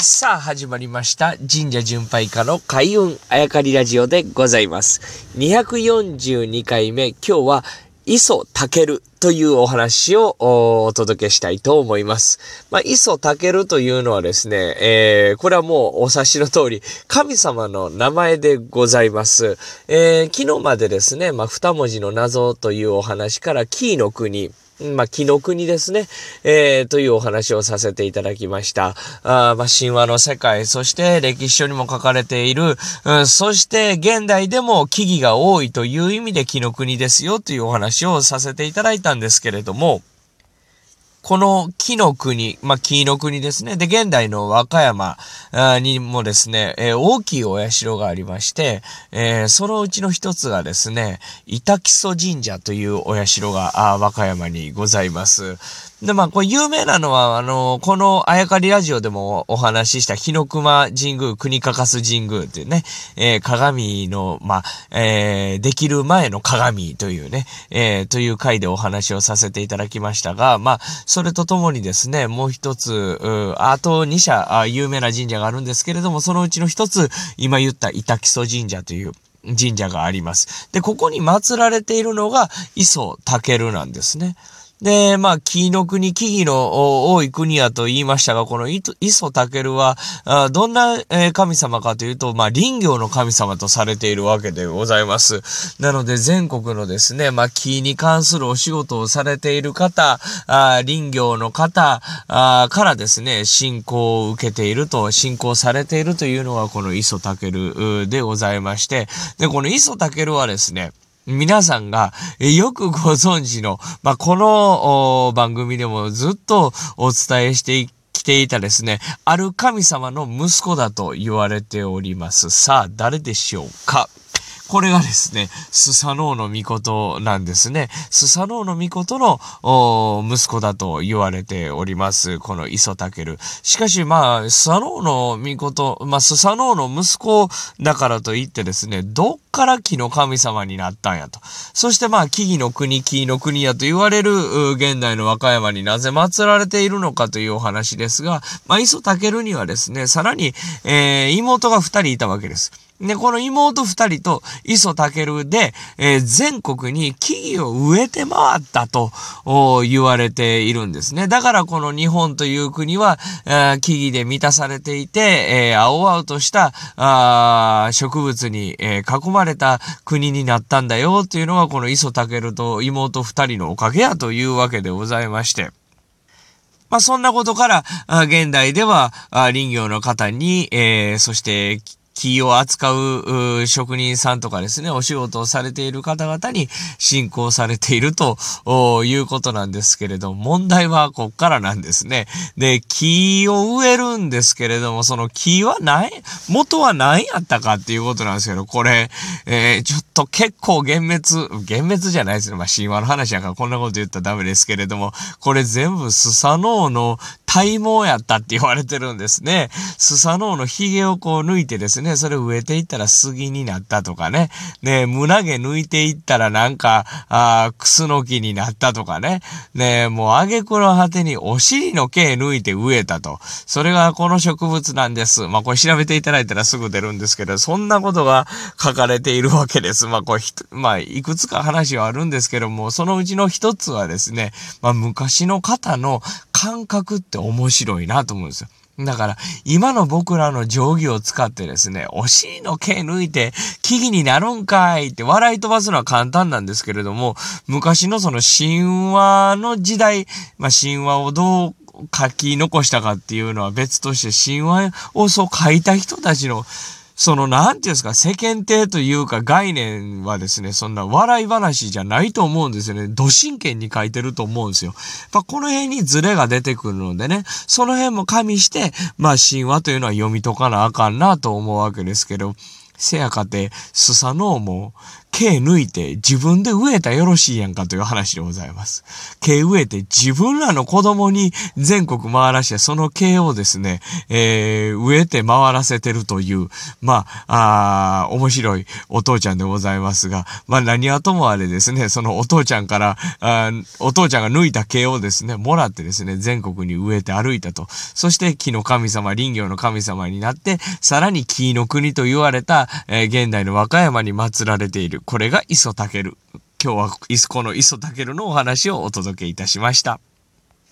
さあ、始まりました。神社巡拝家の開運あやかりラジオでございます。242回目、今日は、磯たけるというお話をお届けしたいと思います。まあ、磯たけるというのはですね、えー、これはもうお察しの通り、神様の名前でございます。えー、昨日までですね、まあ、二文字の謎というお話から、キーの国、まあ、木の国ですね、えー、というお話をさせていただきました。あまあ、神話の世界、そして歴史書にも書かれている、うん、そして現代でも木々が多いという意味で木の国ですよというお話をさせていただいたんですけれども、この木の国、まあ、木の国ですね。で、現代の和歌山にもですね、えー、大きいお社がありまして、えー、そのうちの一つがですね、板木曽神社というお社があ和歌山にございます。で、まあ、これ有名なのは、あの、このあやかりラジオでもお話しした日の熊神宮、国かかす神宮っていうね、えー、鏡の、まあ、えー、できる前の鏡というね、えー、という回でお話をさせていただきましたが、まあ、それとともにですね、もう一つ、あと2社有名な神社があるんですけれども、そのうちの一つ、今言った板木曽神社という、神社があります。で、ここに祀られているのが、磯武なんですね。で、まあ、木の国、木々の多い国やと言いましたが、この磯タケルは、どんな神様かというと、まあ、林業の神様とされているわけでございます。なので、全国のですね、まあ、木に関するお仕事をされている方、林業の方からですね、信仰を受けていると、信仰されているというのが、この磯タケルでございまして、で、この磯タケルはですね、皆さんがよくご存知の、まあ、この番組でもずっとお伝えしてきていたですね、ある神様の息子だと言われております。さあ、誰でしょうか？これがですね、スサノオノミコトなんですね。スサノオノミコトの息子だと言われております。このイソタケル。しかしまあ、スサノオノミコト、まあ、スサノオの息子だからといってですね、どっから木の神様になったんやと。そしてまあ、木々の国、木の国やと言われる現代の和歌山になぜ祀られているのかというお話ですが、まあ、イソタケルにはですね、さらに、えー、妹が二人いたわけです。で、この妹二人と磯健で、えー、全国に木々を植えて回ったと言われているんですね。だからこの日本という国は、え、木々で満たされていて、えー、青々としたあ植物に、え囲まれた国になったんだよというのがこの磯健と妹二人のおかげやというわけでございまして。まあ、そんなことから、現代では、林業の方に、えー、そして、木を扱う職人さんとかですね、お仕事をされている方々に信仰されているということなんですけれど、問題はこっからなんですね。で、木を植えるんですけれども、その木は何、元は何やったかっていうことなんですけど、これ、えー、ちょっと結構幻滅、幻滅じゃないですね。まあ、神話の話やからこんなこと言ったらダメですけれども、これ全部スサノオの体毛やったって言われてるんですね。スサノオの髭をこう抜いてですね、それ植えていったら杉になったとかね。ね胸毛抜いていったらなんか、あクスノキになったとかね。ねもう挙句の果てにお尻の毛抜いて植えたと。それがこの植物なんです。まあこれ調べていただいたらすぐ出るんですけど、そんなことが書かれているわけです。まあこれ、まあいくつか話はあるんですけども、そのうちの一つはですね、まあ昔の方の感覚って面白いなと思うんですよ。だから、今の僕らの定規を使ってですね、お尻の毛抜いて、木々になるんかいって笑い飛ばすのは簡単なんですけれども、昔のその神話の時代、まあ神話をどう書き残したかっていうのは別として神話をそう書いた人たちのその、なんていうんですか、世間体というか概念はですね、そんな笑い話じゃないと思うんですよね。土真剣に書いてると思うんですよ。まあ、この辺にズレが出てくるのでね、その辺も加味して、まあ、神話というのは読み解かなあかんなと思うわけですけど、せやかて、スサノオも、毛抜いて自分で植えたよろしいやんかという話でございます。毛植えて自分らの子供に全国回らして、その毛をですね、えー、植えて回らせてるという、まあ、あ面白いお父ちゃんでございますが、まあ何はともあれですね、そのお父ちゃんから、あお父ちゃんが抜いた毛をですね、もらってですね、全国に植えて歩いたと。そして木の神様、林業の神様になって、さらに木の国と言われた、えー、現代の和歌山に祀られている。これが磯竹今日はこの磯竹のお話をお届けいたしました。